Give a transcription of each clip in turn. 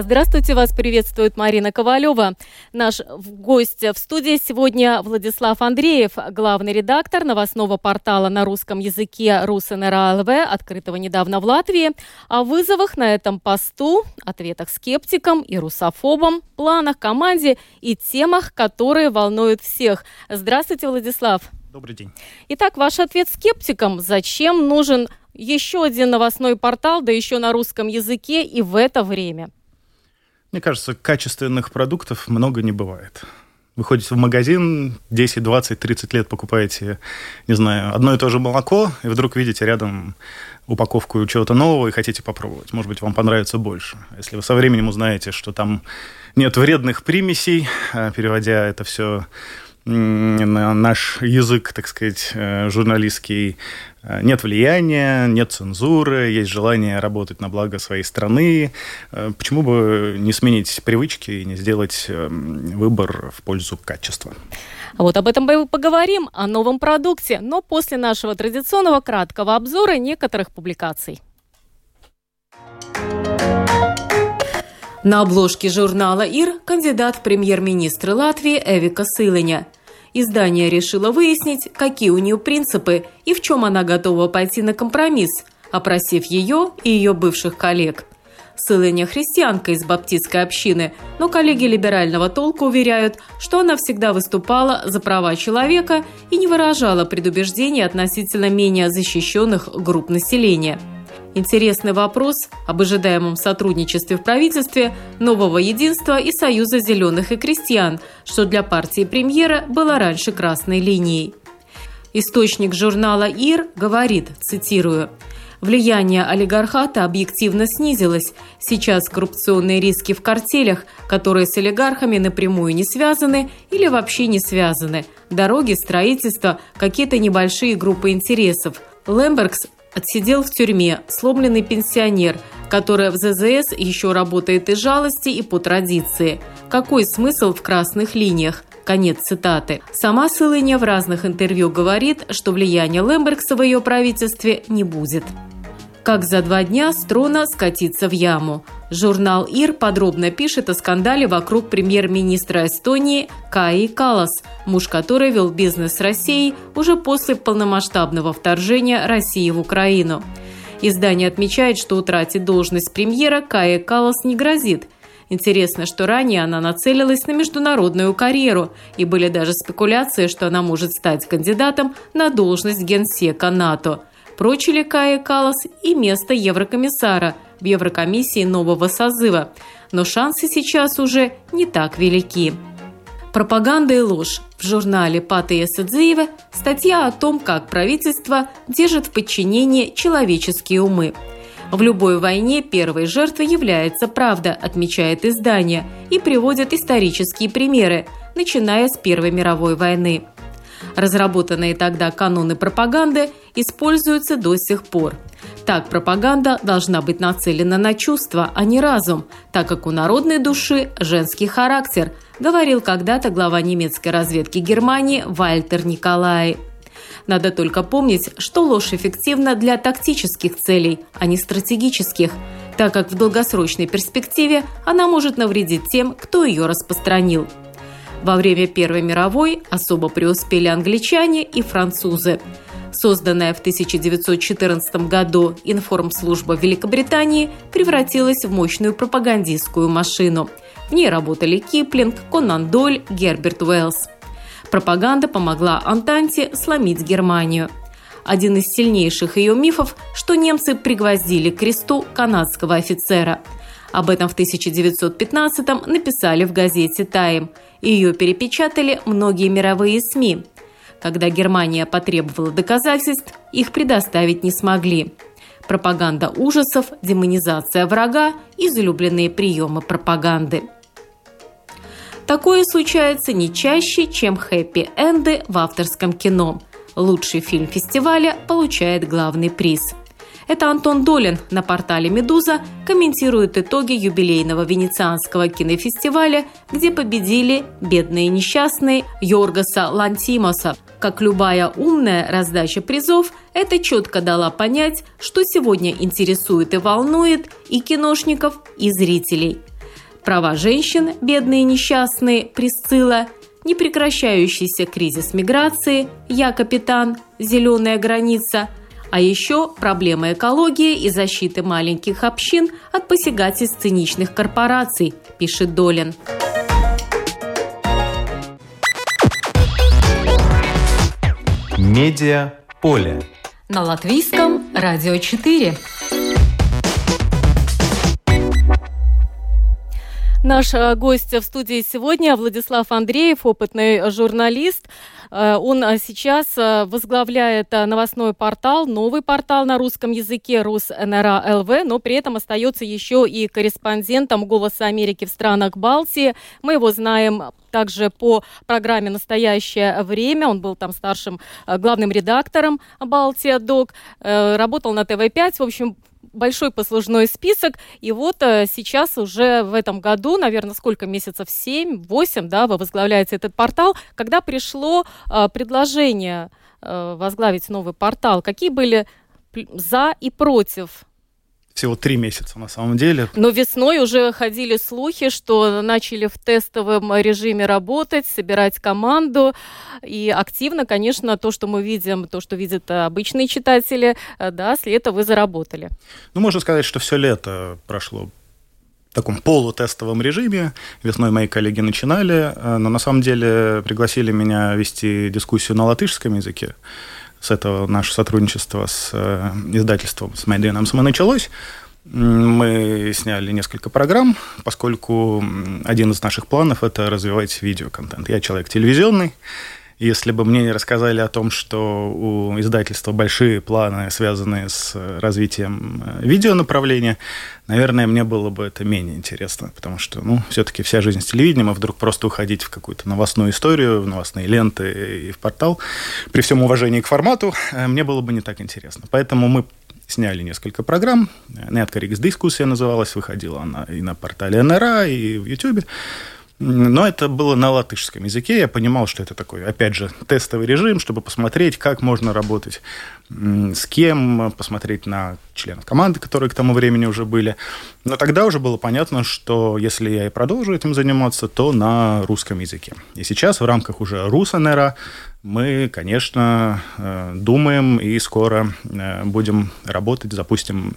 Здравствуйте, вас приветствует Марина Ковалева. Наш гость в студии сегодня Владислав Андреев, главный редактор новостного портала на русском языке РусНРАЛВ, открытого недавно в Латвии, о вызовах на этом посту, ответах скептикам и русофобам, планах команде и темах, которые волнуют всех. Здравствуйте, Владислав. Добрый день. Итак, ваш ответ скептикам. Зачем нужен еще один новостной портал, да еще на русском языке и в это время? Мне кажется, качественных продуктов много не бывает. Вы ходите в магазин, 10, 20, 30 лет покупаете, не знаю, одно и то же молоко, и вдруг видите рядом упаковку чего-то нового и хотите попробовать. Может быть, вам понравится больше. Если вы со временем узнаете, что там нет вредных примесей, а, переводя это все на наш язык, так сказать, э, журналистский, э, нет влияния, нет цензуры, есть желание работать на благо своей страны. Э, почему бы не сменить привычки и не сделать выбор в пользу качества? Вот об этом мы поговорим, о новом продукте, но после нашего традиционного краткого обзора некоторых публикаций. На обложке журнала «Ир» кандидат в премьер-министры Латвии Эвика Сылыня – Издание решило выяснить, какие у нее принципы и в чем она готова пойти на компромисс, опросив ее и ее бывших коллег. Сылыня христианка из баптистской общины, но коллеги либерального толка уверяют, что она всегда выступала за права человека и не выражала предубеждений относительно менее защищенных групп населения – Интересный вопрос об ожидаемом сотрудничестве в правительстве Нового Единства и Союза зеленых и крестьян, что для партии премьера было раньше красной линией. Источник журнала «Ир» говорит, цитирую, Влияние олигархата объективно снизилось. Сейчас коррупционные риски в картелях, которые с олигархами напрямую не связаны или вообще не связаны. Дороги, строительство, какие-то небольшие группы интересов. Лембергс отсидел в тюрьме сломленный пенсионер, который в ЗЗС еще работает из жалости и по традиции. Какой смысл в красных линиях? Конец цитаты. Сама Сылыня в разных интервью говорит, что влияния Лембергса в ее правительстве не будет. Как за два дня Строна скатится в яму. Журнал «Ир» подробно пишет о скандале вокруг премьер-министра Эстонии Каи Калас, муж которой вел бизнес с Россией уже после полномасштабного вторжения России в Украину. Издание отмечает, что утратить должность премьера Каи Калас не грозит. Интересно, что ранее она нацелилась на международную карьеру, и были даже спекуляции, что она может стать кандидатом на должность генсека НАТО – прочили Кая Калас и место еврокомиссара в Еврокомиссии нового созыва. Но шансы сейчас уже не так велики. Пропаганда и ложь. В журнале Паты Ясадзиева статья о том, как правительство держит в подчинении человеческие умы. В любой войне первой жертвой является правда, отмечает издание, и приводит исторические примеры, начиная с Первой мировой войны. Разработанные тогда каноны пропаганды используются до сих пор. Так пропаганда должна быть нацелена на чувства, а не разум, так как у народной души женский характер, говорил когда-то глава немецкой разведки Германии Вальтер Николай. Надо только помнить, что ложь эффективна для тактических целей, а не стратегических, так как в долгосрочной перспективе она может навредить тем, кто ее распространил. Во время Первой мировой особо преуспели англичане и французы. Созданная в 1914 году информслужба Великобритании превратилась в мощную пропагандистскую машину. В ней работали Киплинг, Конан Доль, Герберт Уэллс. Пропаганда помогла Антанте сломить Германию. Один из сильнейших ее мифов, что немцы пригвоздили к кресту канадского офицера. Об этом в 1915 написали в газете «Тайм», ее перепечатали многие мировые СМИ. Когда Германия потребовала доказательств, их предоставить не смогли. Пропаганда ужасов, демонизация врага – излюбленные приемы пропаганды. Такое случается не чаще, чем хэппи-энды в авторском кино. Лучший фильм фестиваля получает главный приз. Это Антон Долин на портале «Медуза» комментирует итоги юбилейного венецианского кинофестиваля, где победили «Бедные несчастные» Йоргаса Лантимоса. Как любая умная раздача призов, это четко дала понять, что сегодня интересует и волнует и киношников, и зрителей. Права женщин, бедные несчастные, Присцилла, непрекращающийся кризис миграции, Я капитан, Зеленая граница – а еще проблемы экологии и защиты маленьких общин от посягательств циничных корпораций, пишет Долин. Медиа поле. На латвийском радио 4. Наш э, гость в студии сегодня Владислав Андреев, опытный журналист. Э, он э, сейчас возглавляет новостной портал, новый портал на русском языке РусНРА ЛВ, но при этом остается еще и корреспондентом «Голоса Америки» в странах Балтии. Мы его знаем также по программе «Настоящее время». Он был там старшим главным редактором «Балтия Док», работал на ТВ-5. В общем, большой послужной список. И вот э, сейчас уже в этом году, наверное, сколько месяцев? Семь, восемь, да, вы возглавляете этот портал. Когда пришло э, предложение э, возглавить новый портал, какие были за и против всего три месяца на самом деле. Но весной уже ходили слухи, что начали в тестовом режиме работать, собирать команду. И активно, конечно, то, что мы видим, то, что видят обычные читатели, э, да, с лета вы заработали. Ну, можно сказать, что все лето прошло в таком полутестовом режиме. Весной мои коллеги начинали, э, но на самом деле пригласили меня вести дискуссию на латышском языке с этого наше сотрудничество с э, издательством, с и началось. Мы сняли несколько программ, поскольку один из наших планов – это развивать видеоконтент. Я человек телевизионный, если бы мне не рассказали о том, что у издательства большие планы, связанные с развитием э, видеонаправления, наверное, мне было бы это менее интересно, потому что, ну, все-таки вся жизнь с телевидением, а вдруг просто уходить в какую-то новостную историю, в новостные ленты и в портал, при всем уважении к формату, э, мне было бы не так интересно. Поэтому мы сняли несколько программ. Неоткорикс дискуссия называлась, выходила она и на портале НРА, и в Ютубе. Но это было на латышском языке. Я понимал, что это такой, опять же, тестовый режим, чтобы посмотреть, как можно работать с кем, посмотреть на членов команды, которые к тому времени уже были. Но тогда уже было понятно, что если я и продолжу этим заниматься, то на русском языке. И сейчас в рамках уже Русанера мы, конечно, э, думаем и скоро э, будем работать, запустим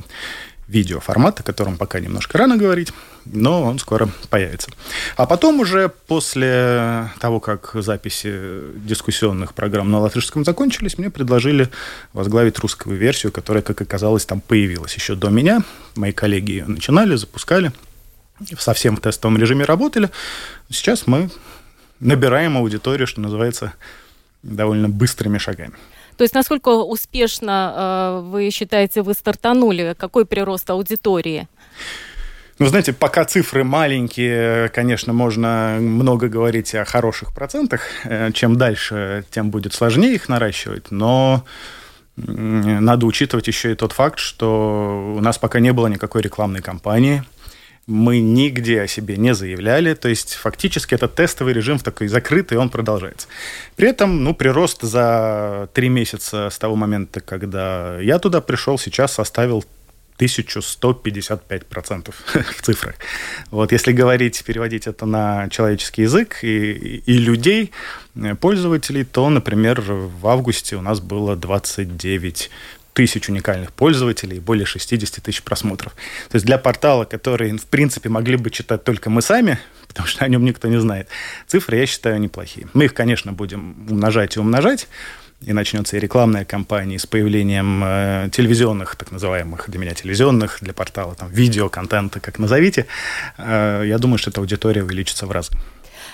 видеоформат, о котором пока немножко рано говорить, но он скоро появится. А потом уже после того, как записи дискуссионных программ на латышском закончились, мне предложили возглавить русскую версию, которая, как оказалось, там появилась еще до меня. Мои коллеги ее начинали, запускали, совсем в тестовом режиме работали. Сейчас мы набираем аудиторию, что называется, довольно быстрыми шагами. То есть насколько успешно э, вы считаете, вы стартанули? Какой прирост аудитории? Ну, знаете, пока цифры маленькие, конечно, можно много говорить о хороших процентах. Э, чем дальше, тем будет сложнее их наращивать. Но надо учитывать еще и тот факт, что у нас пока не было никакой рекламной кампании – мы нигде о себе не заявляли, то есть фактически этот тестовый режим в такой закрытый, он продолжается. При этом, ну, прирост за три месяца с того момента, когда я туда пришел, сейчас составил 1155% в цифрах. Вот если говорить, переводить это на человеческий язык и, и людей, э, пользователей, то, например, в августе у нас было 29 тысяч уникальных пользователей и более 60 тысяч просмотров. То есть для портала, который, в принципе, могли бы читать только мы сами, потому что о нем никто не знает, цифры, я считаю, неплохие. Мы их, конечно, будем умножать и умножать, и начнется и рекламная кампания с появлением э, телевизионных, так называемых для меня телевизионных, для портала, там, видео-контента, как назовите. Э, я думаю, что эта аудитория увеличится в разы.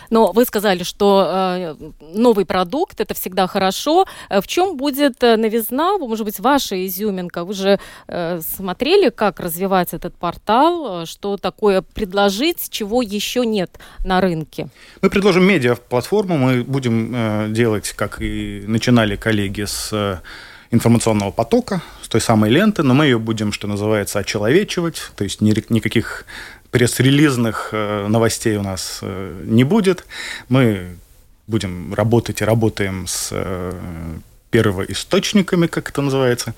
Но вы сказали, что э, новый продукт это всегда хорошо. Э, в чем будет э, новизна, может быть, ваша изюминка? Вы же смотрели, как развивать этот портал, что такое предложить, чего еще нет на рынке? Мы предложим медиа-платформу, мы будем делать, как и начинали коллеги с информационного потока, с той самой ленты, но мы ее будем, что называется, очеловечивать, то есть никаких пресс-релизных э, новостей у нас э, не будет. Мы будем работать и работаем с э, первоисточниками, как это называется.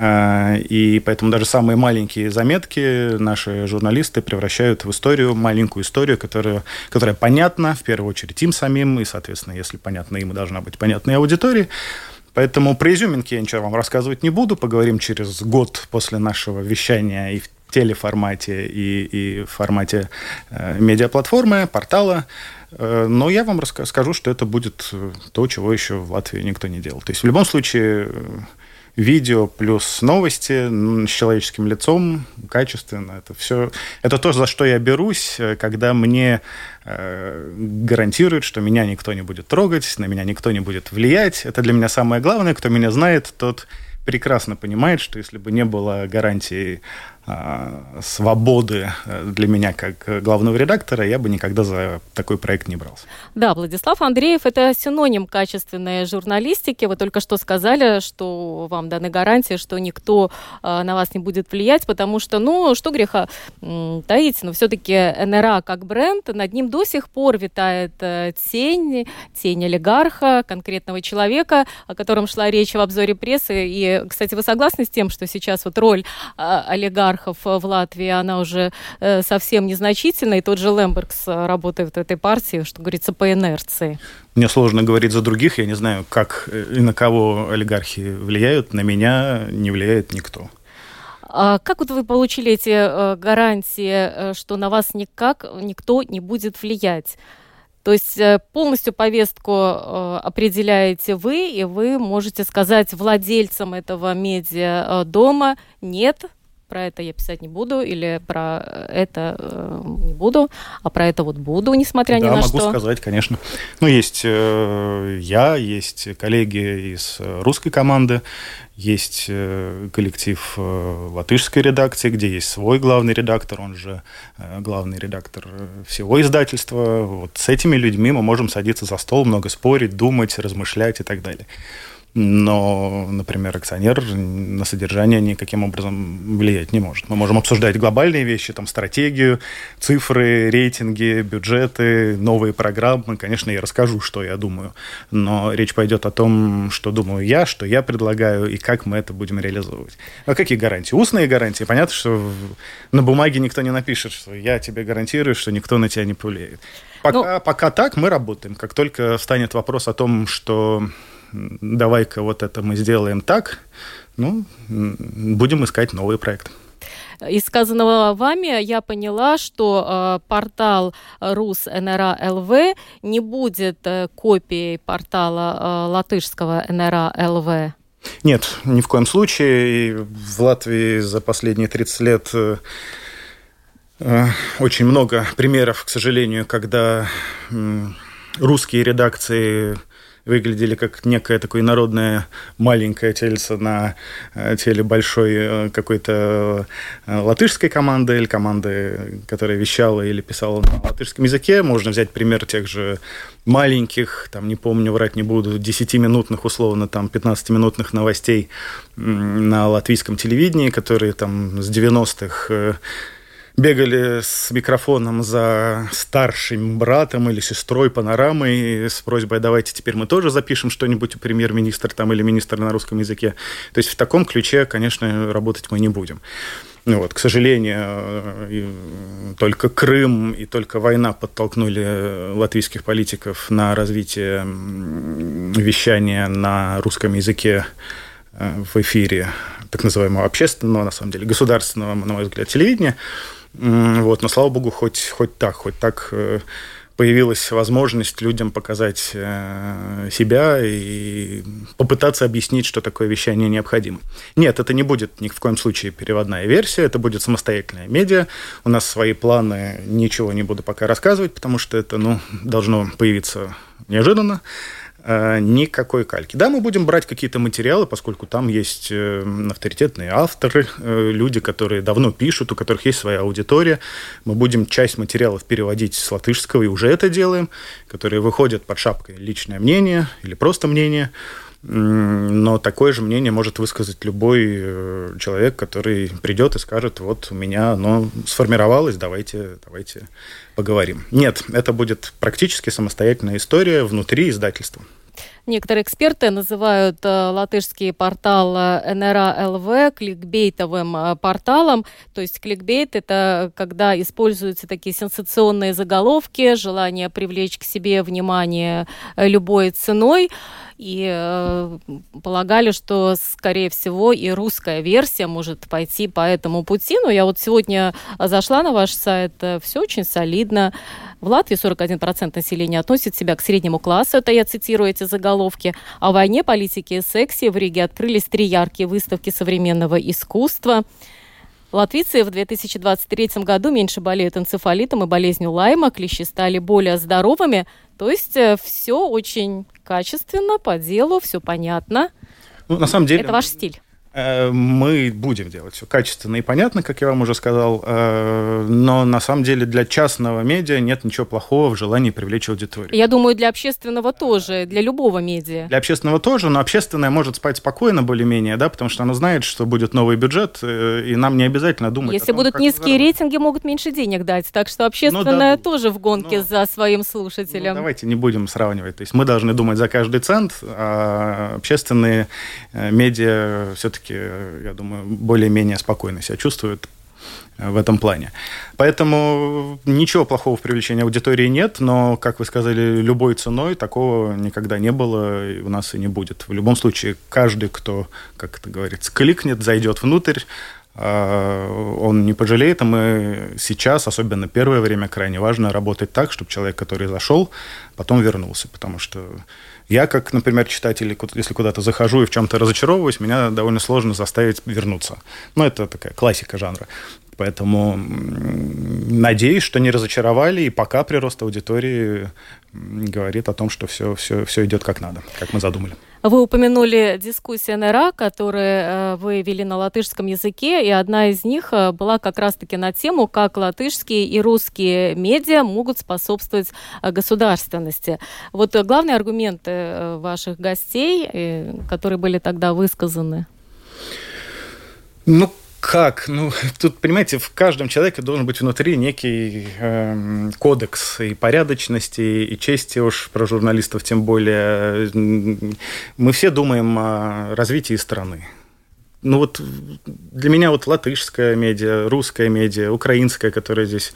И поэтому даже самые маленькие заметки наши журналисты превращают в историю, маленькую историю, которая, которая понятна, в первую очередь, им самим, и, соответственно, если понятно им, должна быть понятна и аудитории. Поэтому про изюминки я ничего вам рассказывать не буду. Поговорим через год после нашего вещания и в телеформате, и, и формате э, медиаплатформы, портала. Э, но я вам расскажу, что это будет э, то, чего еще в Латвии никто не делал. То есть в любом случае э, видео плюс новости с человеческим лицом, качественно. Это все, это то, за что я берусь, когда мне э, гарантируют, что меня никто не будет трогать, на меня никто не будет влиять. Это для меня самое главное. Кто меня знает, тот прекрасно понимает, что если бы не было гарантии свободы э, для меня как главного редактора, я бы никогда за такой проект не брался. Да, Владислав Андреев – это синоним качественной журналистики. Вы только что сказали, что вам даны гарантии, что никто а, на вас не будет влиять, потому что, ну, что греха таить, но все-таки НРА как бренд, над ним до сих пор витает э, тень, тень олигарха, конкретного человека, о котором шла речь в обзоре прессы. И, кстати, вы согласны с тем, что сейчас вот роль а, олигарха олигархов в Латвии, она уже э, совсем незначительна, и тот же Лембергс работает в этой партии, что говорится, по инерции. Мне сложно говорить за других, я не знаю, как и на кого олигархи влияют, на меня не влияет никто. А как вот вы получили эти э, гарантии, э, что на вас никак никто не будет влиять? То есть полностью повестку определяете вы, и вы можете сказать владельцам этого медиа дома нет, про это я писать не буду, или про это э, не буду, а про это вот буду, несмотря да, ни на что. Да, могу сказать, конечно. Ну, есть э, я, есть коллеги из русской команды, есть э, коллектив э, латышской редакции, где есть свой главный редактор, он же э, главный редактор всего издательства. Вот с этими людьми мы можем садиться за стол, много спорить, думать, размышлять и так далее но, например, акционер на содержание никаким образом влиять не может. Мы можем обсуждать глобальные вещи, там, стратегию, цифры, рейтинги, бюджеты, новые программы. Конечно, я расскажу, что я думаю, но речь пойдет о том, что думаю я, что я предлагаю и как мы это будем реализовывать. А какие гарантии? Устные гарантии. Понятно, что на бумаге никто не напишет, что я тебе гарантирую, что никто на тебя не повлияет. Пока, ну... пока так мы работаем. Как только встанет вопрос о том, что давай-ка вот это мы сделаем так, ну, будем искать новые проекты. Из сказанного вами я поняла, что э, портал Рус НРА ЛВ не будет э, копией портала э, латышского НРА ЛВ. Нет, ни в коем случае. В Латвии за последние 30 лет э, э, очень много примеров, к сожалению, когда русские редакции выглядели как некое такое народное маленькое тельце на э, теле большой э, какой-то э, латышской команды или команды, которая вещала или писала на латышском языке. Можно взять пример тех же маленьких, там, не помню, врать не буду, 10-минутных, условно, там, 15-минутных новостей на латвийском телевидении, которые там с 90-х бегали с микрофоном за старшим братом или сестрой панорамой с просьбой давайте теперь мы тоже запишем что-нибудь у премьер-министра там или министра на русском языке. То есть в таком ключе, конечно, работать мы не будем. Ну вот, к сожалению, только Крым и только война подтолкнули латвийских политиков на развитие вещания на русском языке э, в эфире так называемого общественного, на самом деле, государственного, на мой взгляд, телевидения. Вот, но слава богу, хоть, хоть так, хоть так э, появилась возможность людям показать э, себя и попытаться объяснить, что такое вещание необходимо. Нет, это не будет ни в коем случае переводная версия, это будет самостоятельная медиа. У нас свои планы, ничего не буду пока рассказывать, потому что это ну, должно появиться неожиданно. Э, никакой кальки. Да, мы будем брать какие-то материалы, поскольку там есть э, авторитетные авторы, э, люди, которые давно пишут, у которых есть своя аудитория. Мы будем часть материалов переводить с латышского, и уже это делаем, которые выходят под шапкой «личное мнение» или просто «мнение». Но такое же мнение может высказать любой человек, который придет и скажет, вот у меня оно сформировалось, давайте, давайте поговорим. Нет, это будет практически самостоятельная история внутри издательства. Некоторые эксперты называют э, латышский портал э, НРА ЛВ кликбейтовым э, порталом. То есть кликбейт – это когда используются такие сенсационные заголовки, желание привлечь к себе внимание любой ценой и э, полагали, что, скорее всего, и русская версия может пойти по этому пути. Но я вот сегодня зашла на ваш сайт, э, все очень солидно. В Латвии 41% населения относит себя к среднему классу, это я цитирую эти заголовки. О войне, политике и сексе в Риге открылись три яркие выставки современного искусства. Латвийцы в 2023 году меньше болеют энцефалитом и болезнью Лайма, клещи стали более здоровыми. То есть э, все очень качественно, по делу, все понятно. Ну, на самом деле... Это ваш стиль. Э, мы будем делать все качественно и понятно, как я вам уже сказал, э, но на самом деле для частного медиа нет ничего плохого в желании привлечь аудиторию. Я думаю, для общественного тоже, для любого медиа. Для общественного тоже, но общественное может спать спокойно более-менее, да, потому что оно знает, что будет новый бюджет, э, и нам не обязательно думать Если том, будут низкие рейтинги, могут меньше денег дать, так что общественное ну, да, тоже в гонке ну, за своим слушателем. Ну, давайте не будем сравнивать, то есть мы должны думать за каждый цент, а общественные медиа все-таки все-таки, я думаю, более-менее спокойно себя чувствуют э, в этом плане. Поэтому ничего плохого в привлечении аудитории нет, но, как вы сказали, любой ценой такого никогда не было и у нас и не будет. В любом случае, каждый, кто, как это говорится, кликнет, зайдет внутрь, э, он не пожалеет, а мы сейчас, особенно первое время, крайне важно работать так, чтобы человек, который зашел, потом вернулся, потому что я, как, например, читатель, если куда-то захожу и в чем-то разочаровываюсь, меня довольно сложно заставить вернуться. Ну, это такая классика жанра. Поэтому надеюсь, что не разочаровали, и пока прирост аудитории говорит о том, что все, все, все идет как надо, как мы задумали. Вы упомянули дискуссии НРА, которые э, вы вели на латышском языке, и одна из них э, была как раз-таки на тему, как латышские и русские медиа могут способствовать э, государственности. Вот главные аргументы ваших гостей, которые были тогда высказаны. Ну, как? Ну, тут, понимаете, в каждом человеке должен быть внутри некий э, кодекс и порядочности, и чести уж про журналистов тем более. Мы все думаем о развитии страны ну вот для меня вот латышская медиа, русская медиа, украинская, которая здесь,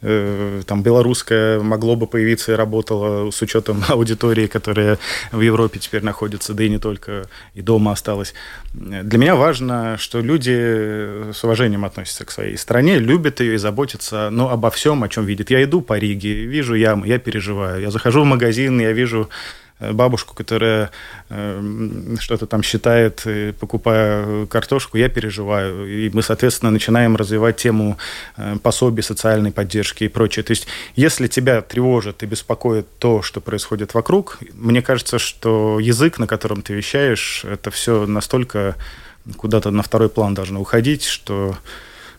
э, там, белорусская могло бы появиться и работала с учетом аудитории, которая в Европе теперь находится, да и не только, и дома осталась. Для меня важно, что люди с уважением относятся к своей стране, любят ее и заботятся, ну, обо всем, о чем видят. Я иду по Риге, вижу ямы, я переживаю. Я захожу в магазин, я вижу Э, бабушку, которая э, что-то там считает, покупая картошку, я переживаю. И мы, соответственно, начинаем развивать тему э, пособий, социальной поддержки и прочее. То есть, если тебя тревожит и беспокоит то, что происходит вокруг, мне кажется, что язык, на котором ты вещаешь, это все настолько куда-то на второй план должно уходить, что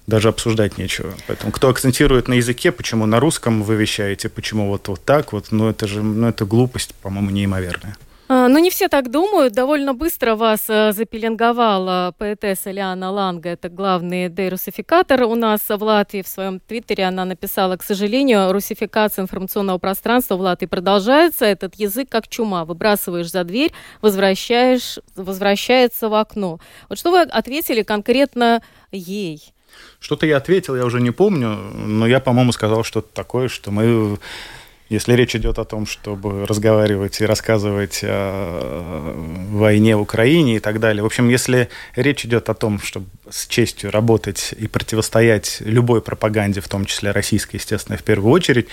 даже обсуждать нечего. Поэтому кто акцентирует на языке, почему на русском вы вещаете, почему вот, вот так вот, ну это же, ну это глупость, по-моему, неимоверная. А, ну, не все так думают. Довольно быстро вас э, запеленговала поэтесса Лиана Ланга. Это главный дерусификатор у нас в Латвии. В своем твиттере она написала, к сожалению, русификация информационного пространства в Латвии продолжается. Этот язык как чума. Выбрасываешь за дверь, возвращаешь, возвращается в окно. Вот что вы ответили конкретно ей? Что-то я ответил, я уже не помню, но я, по-моему, сказал что-то такое, что мы если речь идет о том, чтобы разговаривать и рассказывать о войне в Украине и так далее. В общем, если речь идет о том, чтобы с честью работать и противостоять любой пропаганде, в том числе российской, естественно, в первую очередь,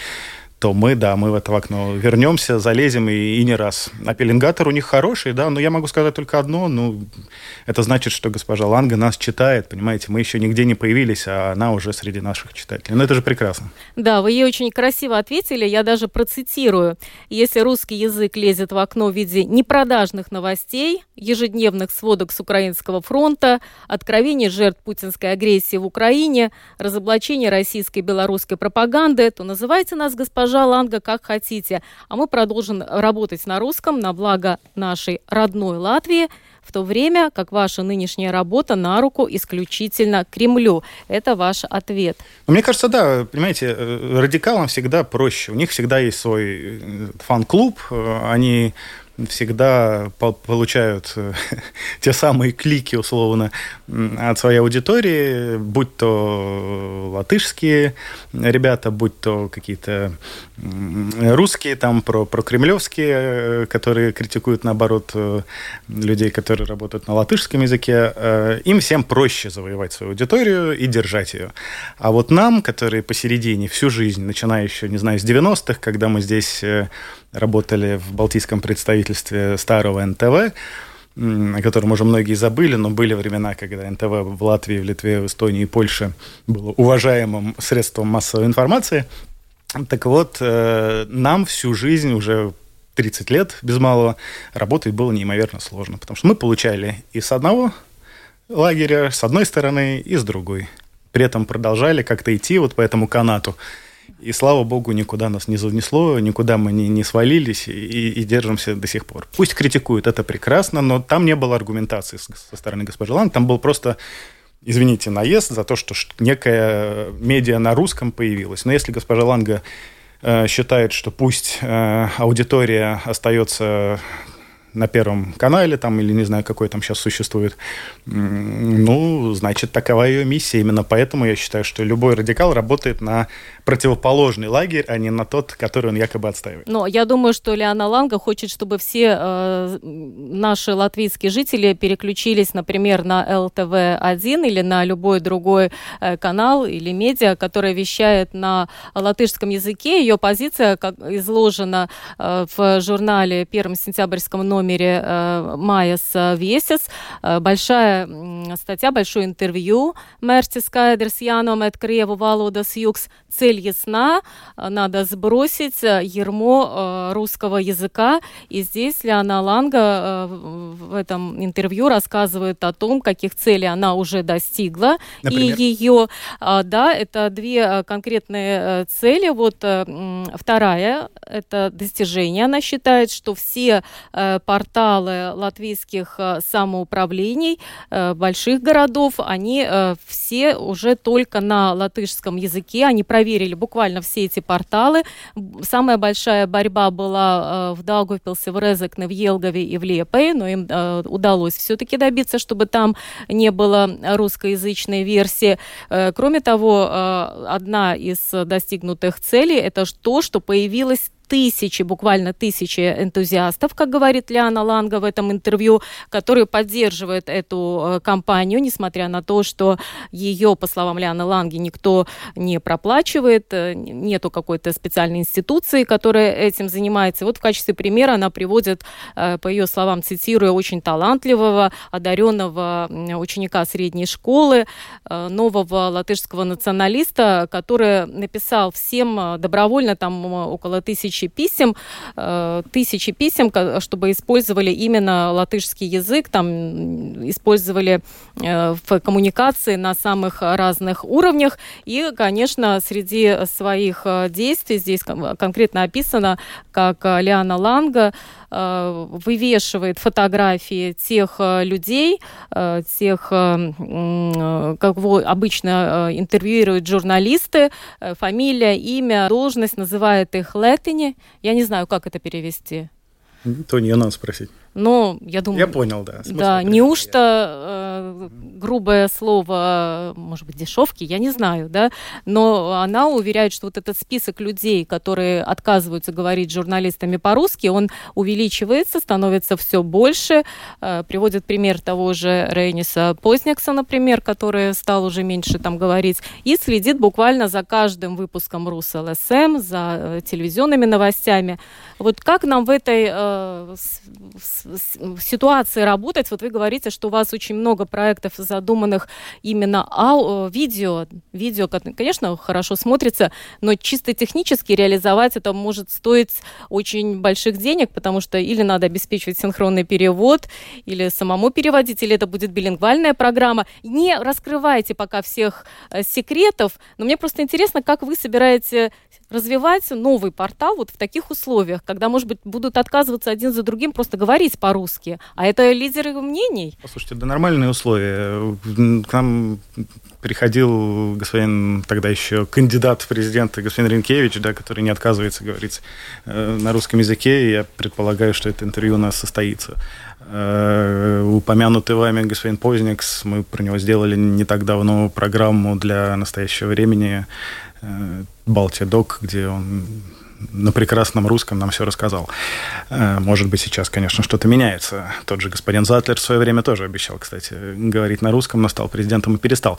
то мы, да, мы в это окно вернемся, залезем и, и не раз. А пеленгатор у них хороший, да, но я могу сказать только одно, ну, это значит, что госпожа Ланга нас читает, понимаете, мы еще нигде не появились, а она уже среди наших читателей. Ну, это же прекрасно. Да, вы ей очень красиво ответили, я даже процитирую. Если русский язык лезет в окно в виде непродажных новостей, ежедневных сводок с Украинского фронта, откровений жертв путинской агрессии в Украине, разоблачения российской и белорусской пропаганды, то называйте нас, госпожа госпожа Ланга, как хотите. А мы продолжим работать на русском на благо нашей родной Латвии, в то время как ваша нынешняя работа на руку исключительно Кремлю. Это ваш ответ. Ну, мне кажется, да, понимаете, э, радикалам всегда проще. У них всегда есть свой э, фан-клуб, э, они всегда получают э, те самые клики, условно, от своей аудитории, будь то латышские ребята, будь то какие-то русские, там, про, про кремлевские, э, которые критикуют, наоборот, э, людей, которые работают на латышском языке. Им всем проще завоевать свою аудиторию и держать ее. А вот нам, которые посередине всю жизнь, начиная еще, не знаю, с 90-х, когда мы здесь работали в Балтийском представительстве старого НТВ, о котором уже многие забыли, но были времена, когда НТВ в Латвии, в Литве, в Эстонии и Польше было уважаемым средством массовой информации. Так вот, э, нам всю жизнь уже 30 лет без малого работать было неимоверно сложно, потому что мы получали и с одного лагеря, с одной стороны, и с другой. При этом продолжали как-то идти вот по этому канату. И слава богу, никуда нас не занесло, никуда мы не, не свалились и, и держимся до сих пор. Пусть критикуют, это прекрасно, но там не было аргументации со стороны госпожи Ланг, там был просто извините, наезд за то, что некая медиа на русском появилась. Но если госпожа Ланга э, считает, что пусть э, аудитория остается на Первом канале, там, или не знаю, какой там сейчас существует, ну, значит, такова ее миссия. Именно поэтому я считаю, что любой радикал работает на противоположный лагерь, а не на тот, который он якобы отстаивает. Но я думаю, что Леона Ланга хочет, чтобы все э, наши латвийские жители переключились, например, на ЛТВ-1 или на любой другой э, канал или медиа, который вещает на латышском языке. Ее позиция как изложена э, в журнале первом сентябрьском номере э, Майяс Весес. Э, большая э, статья, большое интервью Мерти Скайдерс Яном от Криеву Валудас Юкс. Цель ясна, э, надо сбросить э, ермо э, русского языка. И здесь Лиана Ланга в этом интервью рассказывает о том, каких целей она уже достигла. Например? И ее, да, это две конкретные цели. Вот вторая, это достижение. Она считает, что все порталы латвийских самоуправлений больших городов, они все уже только на латышском языке, они проверили буквально все эти порталы. Самая большая борьба была э, в Даугавпилсе, в Резекне, в Елгове и в Лепе, но им э, удалось все-таки добиться, чтобы там не было русскоязычной версии. Э, кроме того, одна из достигнутых целей – это то, что появилась тысячи, буквально тысячи энтузиастов, как говорит Лиана Ланга в этом интервью, которые поддерживают эту э, кампанию, несмотря на то, что ее, по словам Лианы Ланги, никто не проплачивает, э, нету какой-то специальной институции, которая этим занимается. Вот в качестве примера она приводит, э, по ее словам, цитируя, очень талантливого, одаренного ученика средней школы, нового латышского националиста, который написал всем добровольно, там около тысячи тысячи писем, э, тысячи писем, чтобы использовали именно латышский язык, там использовали э, в коммуникации на самых разных уровнях. И, конечно, среди своих э, действий здесь конкретно описано, как Лиана Ланга вывешивает фотографии тех э, людей, э, тех, как его обычно интервьюируют журналисты, фамилия, имя, должность, называет их летини. Я не знаю, как это перевести. То не надо спросить. Но я думаю... Я понял, да. Да, неужто э, грубое слово, может быть, дешевки, я не знаю, да, но она уверяет, что вот этот список людей, которые отказываются говорить журналистами по-русски, он увеличивается, становится все больше. Э, приводит пример того же Рейниса Позднякса, например, который стал уже меньше там говорить, и следит буквально за каждым выпуском РусЛСМ, за э, телевизионными новостями. Вот как нам в этой э, ситуации работать? Вот вы говорите, что у вас очень много проектов задуманных именно ау, видео. Видео, конечно, хорошо смотрится, но чисто технически реализовать это может стоить очень больших денег, потому что или надо обеспечивать синхронный перевод, или самому переводить, или это будет билингвальная программа. Не раскрывайте пока всех э, секретов, но мне просто интересно, как вы собираете развивать новый портал вот в таких условиях, когда, может быть, будут отказываться один за другим просто говорить по-русски, а это лидеры мнений? Послушайте, да нормальные условия. К нам приходил господин тогда еще кандидат в президенты, господин Ренкевич, да, который не отказывается говорить э, на русском языке, и я предполагаю, что это интервью у нас состоится. Э, упомянутый вами господин Позникс, мы про него сделали не так давно программу для настоящего времени Балтия Док, где он на прекрасном русском нам все рассказал. Э, может быть, сейчас, конечно, что-то меняется. Тот же господин Затлер в свое время тоже обещал, кстати, говорить на русском, но стал президентом и перестал.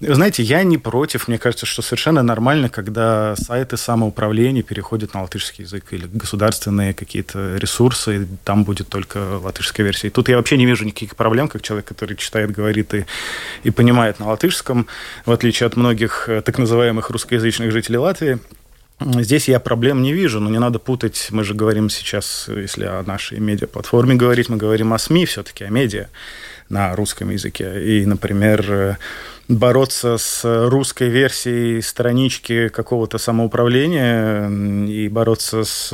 знаете, я не против. Мне кажется, что совершенно нормально, когда сайты самоуправления переходят на латышский язык или государственные какие-то ресурсы, и там будет только латышская версия. И тут я вообще не вижу никаких проблем, как человек, который читает, говорит и, и понимает на латышском, в отличие от многих э, так называемых русскоязычных жителей Латвии. Здесь я проблем не вижу, но не надо путать. Мы же говорим сейчас, если о нашей медиаплатформе говорить, мы говорим о СМИ все-таки, о медиа на русском языке. И, например, бороться с русской версией странички какого-то самоуправления и бороться с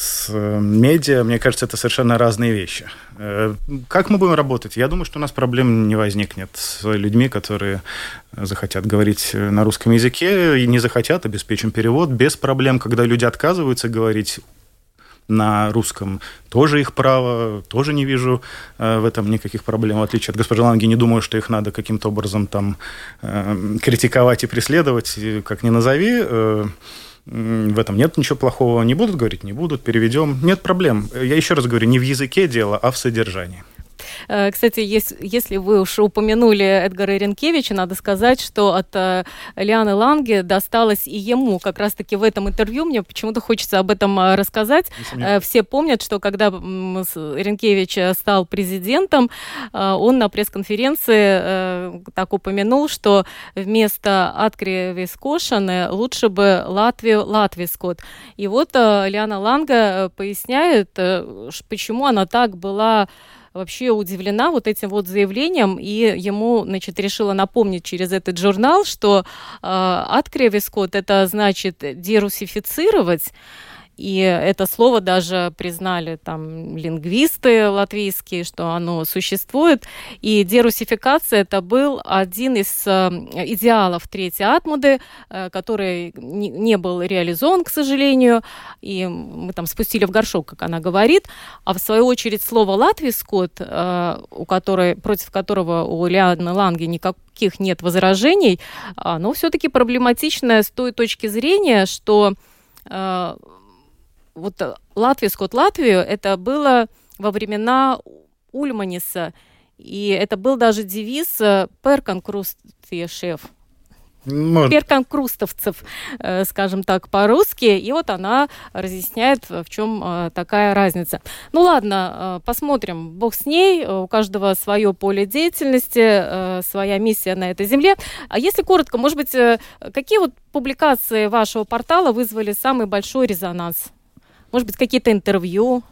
с медиа, мне кажется, это совершенно разные вещи. Э, как мы будем работать? Я думаю, что у нас проблем не возникнет с людьми, которые захотят говорить на русском языке и не захотят, обеспечим перевод без проблем. Когда люди отказываются говорить на русском, тоже их право, тоже не вижу э, в этом никаких проблем. В отличие от госпожи Ланги, не думаю, что их надо каким-то образом там э, критиковать и преследовать, как ни назови. В этом нет ничего плохого. Не будут говорить, не будут, переведем. Нет проблем. Я еще раз говорю, не в языке дело, а в содержании. Э, кстати, если вы уж упомянули Эдгара Ренкевича, надо сказать, что от э, Лианы Ланге досталось и ему. Как раз-таки в этом интервью мне почему-то хочется об этом э, рассказать. Все помнят, что когда Ренкевич стал президентом, он на пресс-конференции так упомянул, что вместо Аткри Вискошины лучше бы Латвию Латвискот. И вот Лиана Ланга поясняет, почему она так была вообще удивлена вот этим вот заявлением, и ему, значит, решила напомнить через этот журнал, что э, откревискот это значит дерусифицировать, и это слово даже признали там лингвисты латвийские, что оно существует. И дерусификация это был один из э, идеалов Третьей Атмуды, э, который не, был реализован, к сожалению. И мы там спустили в горшок, как она говорит. А в свою очередь слово «латвийскот», э, у которой, против которого у Лианы Ланги никаких нет возражений, оно все-таки проблематичное с той точки зрения, что вот э, Латвия, Скот Латвию, это было во времена Ульманиса, и это был даже девиз э, «Перкан шеф». Может. Перкан Крустовцев, э, скажем так, по-русски. И вот она разъясняет, в чем такая разница. Ну ладно, посмотрим. Бог с ней. У каждого свое поле деятельности, своя миссия на этой земле. А если коротко, может быть, какие вот публикации вашего портала вызвали самый большой резонанс? Может быть, какие-то интервью?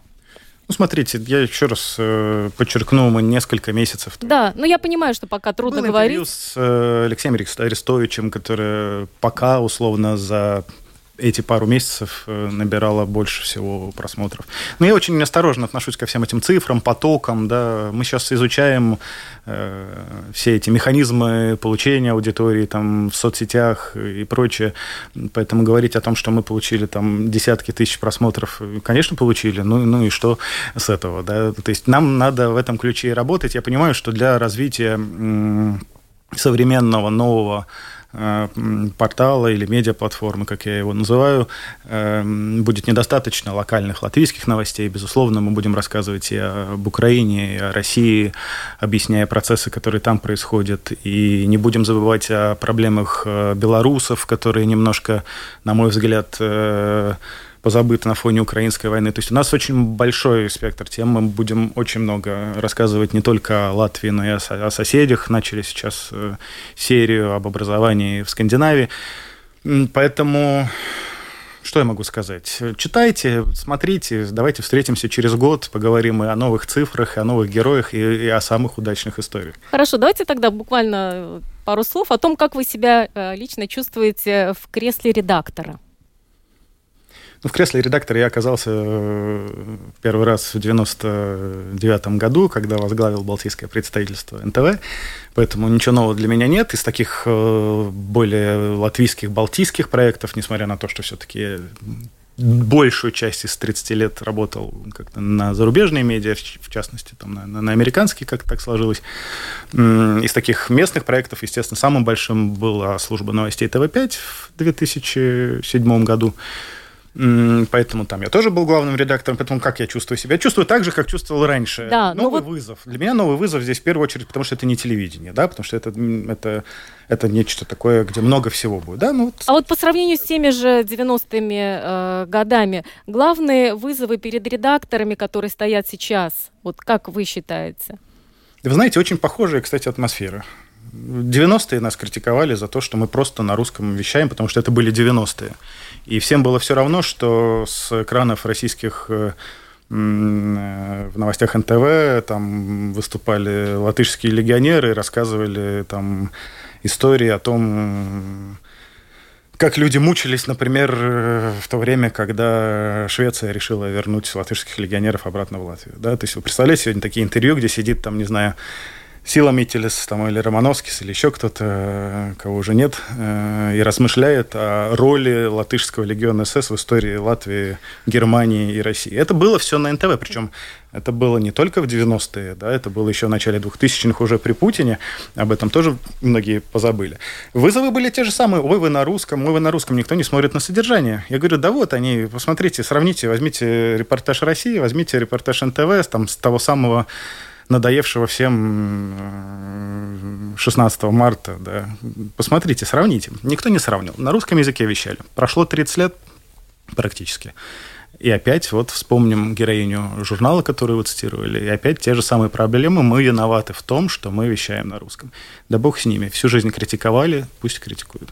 Ну, смотрите, я еще раз э, подчеркну, мы несколько месяцев... Да, но я понимаю, что пока трудно Было говорить. с э, Алексеем Арестовичем, который пока, условно, за эти пару месяцев э, набирала больше всего просмотров. Но я очень осторожно отношусь ко всем этим цифрам, потокам. Да. Мы сейчас изучаем э, все эти механизмы получения аудитории там, в соцсетях и прочее. Поэтому говорить о том, что мы получили там, десятки тысяч просмотров, конечно, получили. Ну, ну и что с этого? Да? То есть нам надо в этом ключе работать. Я понимаю, что для развития современного, нового портала или медиаплатформы, как я его называю, э, будет недостаточно локальных латвийских новостей. Безусловно, мы будем рассказывать и об Украине, и о России, объясняя процессы, которые там происходят. И не будем забывать о проблемах э, белорусов, которые немножко, на мой взгляд, позабыто на фоне украинской войны. То есть у нас очень большой спектр тем. Мы будем очень много рассказывать не только о Латвии, но и о, соседях. Начали сейчас э, серию об образовании в Скандинавии. Поэтому что я могу сказать? Читайте, смотрите, давайте встретимся через год, поговорим и о новых цифрах, и о новых героях, и, и о самых удачных историях. Хорошо, давайте тогда буквально пару слов о том, как вы себя э, лично чувствуете в кресле редактора. Ну, в кресле редактора я оказался э, первый раз в 99 году, когда возглавил Балтийское представительство НТВ, поэтому ничего нового для меня нет. Из таких э, более латвийских, балтийских проектов, несмотря на то, что все-таки большую часть из 30 лет работал как-то на зарубежные медиа, в частности, там, на, на американские, как так сложилось. Из таких местных проектов, естественно, самым большим была служба новостей ТВ-5 в 2007 году. Поэтому там я тоже был главным редактором, поэтому как я чувствую себя? Я чувствую так же, как чувствовал раньше. Да, ну новый вот... вызов. Для меня новый вызов здесь в первую очередь, потому что это не телевидение, да, потому что это, это, это нечто такое, где много всего будет. Да? Ну, вот... А вот по сравнению с теми же 90-ми э, годами, главные вызовы перед редакторами, которые стоят сейчас, вот как вы считаете? Вы знаете, очень похожая, кстати, атмосфера. 90-е нас критиковали за то, что мы просто на русском вещаем, потому что это были 90-е. И всем было все равно, что с экранов российских э, э, в новостях НТВ там выступали латышские легионеры, рассказывали там истории о том, как люди мучились, например, в то время, когда Швеция решила вернуть латышских легионеров обратно в Латвию. Да? То есть вы представляете сегодня такие интервью, где сидит там, не знаю, Сила Митилес там, или Романовскис, или еще кто-то, э, кого уже нет, э, и размышляет о роли латышского легиона СС в истории Латвии, Германии и России. Это было все на НТВ, причем это было не только в 90-е, да, это было еще в начале 2000-х уже при Путине, об этом тоже многие позабыли. Вызовы были те же самые, ой, вы на русском, ой, вы на русском, никто не смотрит на содержание. Я говорю, да вот они, посмотрите, сравните, возьмите репортаж России, возьмите репортаж НТВ там, с того самого надоевшего всем 16 э, марта. Да. Посмотрите, сравните. Никто не сравнил. На русском языке вещали. Прошло 30 лет практически. И опять вот вспомним героиню журнала, которую вы цитировали, и опять те же самые проблемы. Мы виноваты в том, что мы вещаем на русском. Да бог с ними. Всю жизнь критиковали, пусть критикуют.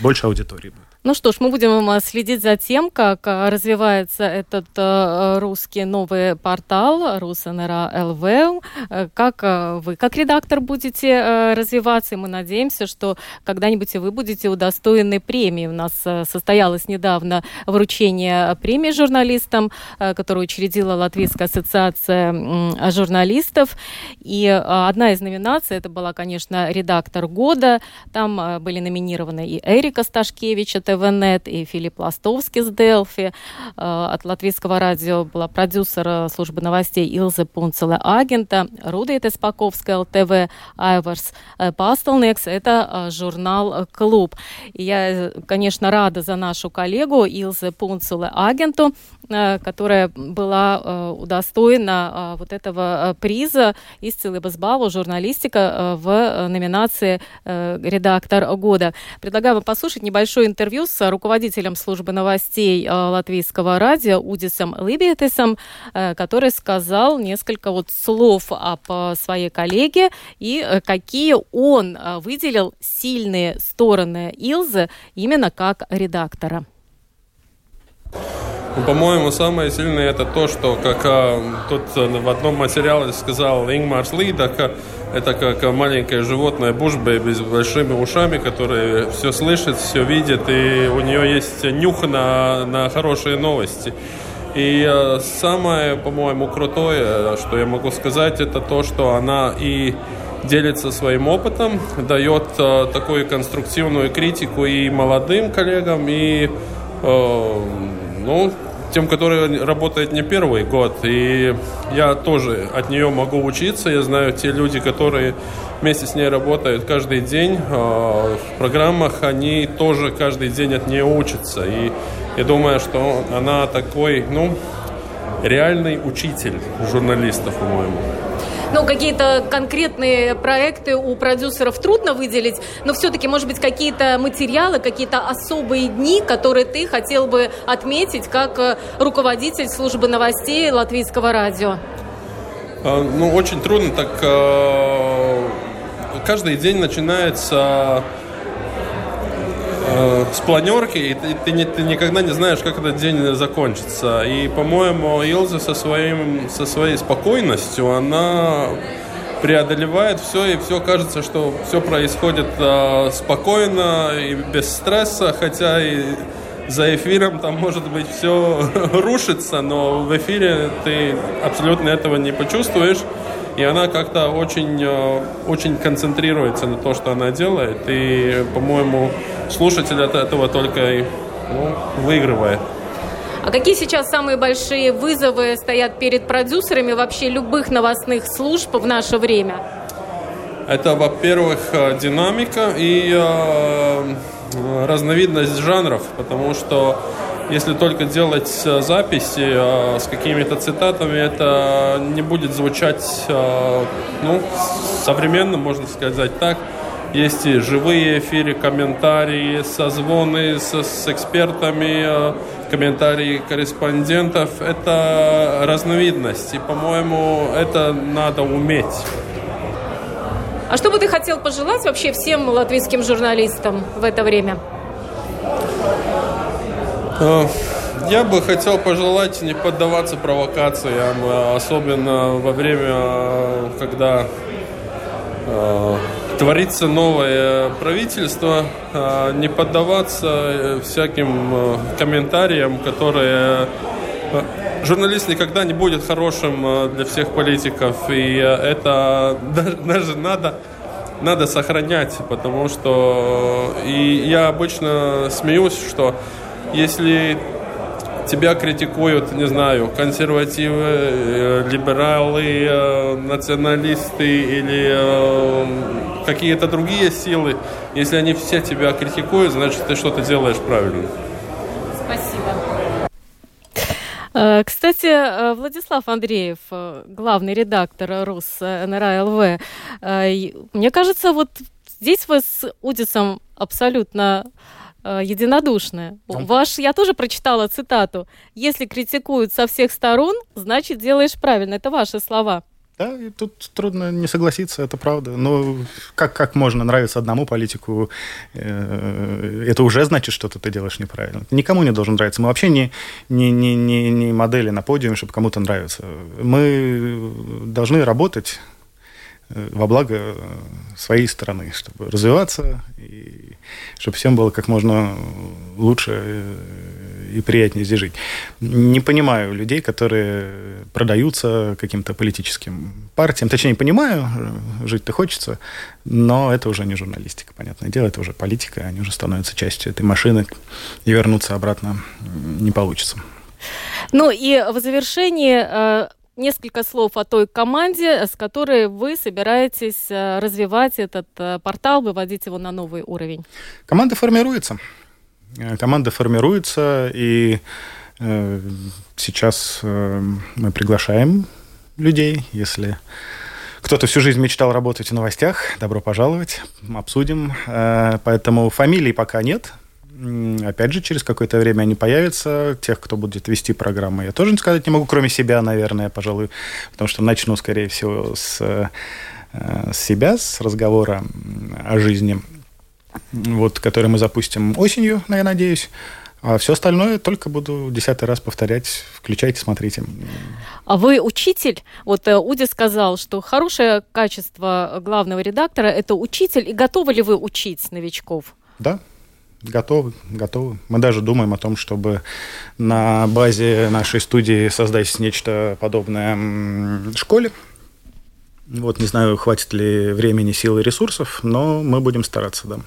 Больше аудитории будет. Ну что ж, мы будем э, следить за тем, как э, развивается этот э, русский новый портал РусНРА ЛВ, как вы как редактор будете развиваться, и мы надеемся, что когда-нибудь и вы будете удостоены премии. У нас состоялось недавно вручение премии журналистам, которую учредила Латвийская ассоциация журналистов, и одна из номинаций, это была, конечно, редактор года, там были номинированы и Эрика Сташкевич, это ТВ-нет, и Филипп Ластовский с Делфи. Э, от Латвийского радио была продюсер э, службы новостей Илза Пунцела Агента, Рудейта Спаковская, ЛТВ, Айварс э, Пастелнекс. Это журнал «Клуб». Я, конечно, рада за нашу коллегу Илзе Пунцела Агенту, которая была удостоена вот этого приза из Целебасбалу журналистика в номинации «Редактор года». Предлагаю вам послушать небольшое интервью с руководителем службы новостей э, латвийского радио Удисом Либиетесом, э, который сказал несколько вот слов об э, своей коллеге и какие он выделил сильные стороны Илзы именно как редактора. Ну, по-моему, самое сильное это то, что, как а, тут в одном материале сказал Ингмарс Лида, это как маленькое животное бушбэби с большими ушами, которое все слышит, все видит, и у нее есть нюх на, на хорошие новости. И э, самое, по-моему, крутое, что я могу сказать, это то, что она и делится своим опытом, дает э, такую конструктивную критику и молодым коллегам, и э, ну, тем, которые работают не первый год. И я тоже от нее могу учиться. Я знаю те люди, которые вместе с ней работают каждый день э, в программах, они тоже каждый день от нее учатся. И я думаю, что она такой, ну, реальный учитель журналистов, по-моему ну, какие-то конкретные проекты у продюсеров трудно выделить, но все-таки, может быть, какие-то материалы, какие-то особые дни, которые ты хотел бы отметить как э, руководитель службы новостей Латвийского радио? А, ну, очень трудно так. Э, каждый день начинается э, с планерки, и ты, ты, ты никогда не знаешь, как этот день закончится. И, по-моему, Илза со, своим, со своей спокойностью, она преодолевает все, и все кажется, что все происходит э, спокойно и без стресса, хотя и за эфиром там может быть все рушится, но в эфире ты абсолютно этого не почувствуешь. И она как-то очень, э, очень концентрируется на то, что она делает. И, по-моему, слушатель от этого только ну, выигрывает. А какие сейчас самые большие вызовы стоят перед продюсерами вообще любых новостных служб в наше время? Это, во-первых, э, динамика и э, разновидность жанров, потому что если только делать э, записи э, с какими-то цитатами, это не будет звучать э, ну, современно, можно сказать так. Есть и живые эфиры, комментарии, созвоны с, с экспертами, комментарии корреспондентов. Это разновидность, и, по-моему, это надо уметь. А что бы ты хотел пожелать вообще всем латвийским журналистам в это время? Я бы хотел пожелать не поддаваться провокациям, особенно во время, когда творится новое правительство, а, не поддаваться э, всяким э, комментариям, которые э, журналист никогда не будет хорошим для всех политиков, и это даже надо надо сохранять, потому что и я обычно смеюсь, что если тебя критикуют, не знаю, консервативы, э, либералы, э, националисты или э, какие-то другие силы, если они все тебя критикуют, значит, ты что-то делаешь правильно. Спасибо. Кстати, Владислав Андреев, главный редактор РУС НРА ЛВ, мне кажется, вот здесь вы с Удисом абсолютно Э, единодушная. Ваш, я тоже прочитала цитату. Если критикуют со всех сторон, значит делаешь правильно. Это ваши слова. Да, и тут трудно не согласиться, это правда. Но как, как можно нравиться одному политику? Э, это уже значит, что ты делаешь неправильно. Никому не должен нравиться. Мы вообще не, не, не, не, не модели на подиуме, чтобы кому-то нравиться. Мы должны работать во благо э, своей страны, чтобы развиваться и чтобы всем было как можно лучше э, и приятнее здесь жить. Не понимаю людей, которые продаются каким-то политическим партиям. Точнее, не понимаю, жить-то хочется, но это уже не журналистика, понятное дело, это уже политика, они уже становятся частью этой машины, и вернуться обратно не получится. Ну и в завершении несколько слов о той команде, с которой вы собираетесь э, развивать этот э, портал, выводить его на новый уровень? Команда формируется. Э, команда формируется, и сейчас мы приглашаем людей, если кто-то всю жизнь мечтал работать в новостях, добро пожаловать, обсудим. Поэтому фамилий пока нет, Опять же, через какое-то время они появятся. Тех, кто будет вести программы, я тоже сказать не могу, кроме себя, наверное, пожалуй, потому что начну, скорее всего, с, э, с себя, с разговора о жизни, вот, который мы запустим осенью, я надеюсь. А все остальное только буду десятый раз повторять. Включайте, смотрите. А вы учитель? Вот э, Уди сказал, что хорошее качество главного редактора – это учитель. И готовы ли вы учить новичков? Да, Готовы, готовы. Мы даже думаем о том, чтобы на базе нашей студии создать нечто подобное школе. Вот не знаю, хватит ли времени, сил и ресурсов, но мы будем стараться, да.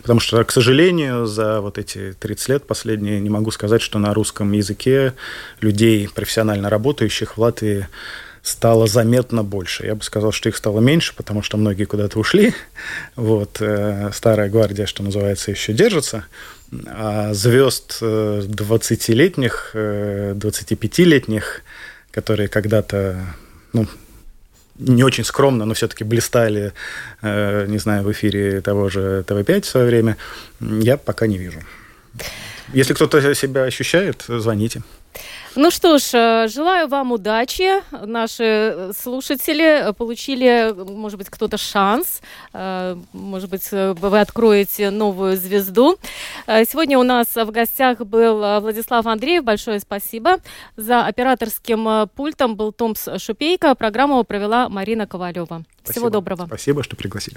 Потому что, к сожалению, за вот эти 30 лет последние не могу сказать, что на русском языке людей, профессионально работающих в Латвии, стало заметно больше. Я бы сказал, что их стало меньше, потому что многие куда-то ушли. Вот, э, старая гвардия, что называется, еще держится. А звезд 20-летних, э, 25-летних, э, которые когда-то, ну, не очень скромно, но все-таки блистали, не знаю, в эфире того же ТВ-5 в свое время, я пока не вижу. Если кто-то себя ощущает, звоните. Ну что ж, э, желаю вам удачи. Наши слушатели получили, может быть, кто-то шанс. Э, может быть, вы откроете новую звезду. Э, сегодня у нас в гостях был Владислав Андреев. Большое спасибо. За операторским пультом был Томс Шупейко. Программу провела Марина Ковалева. Спасибо. Всего доброго. Спасибо, что пригласили.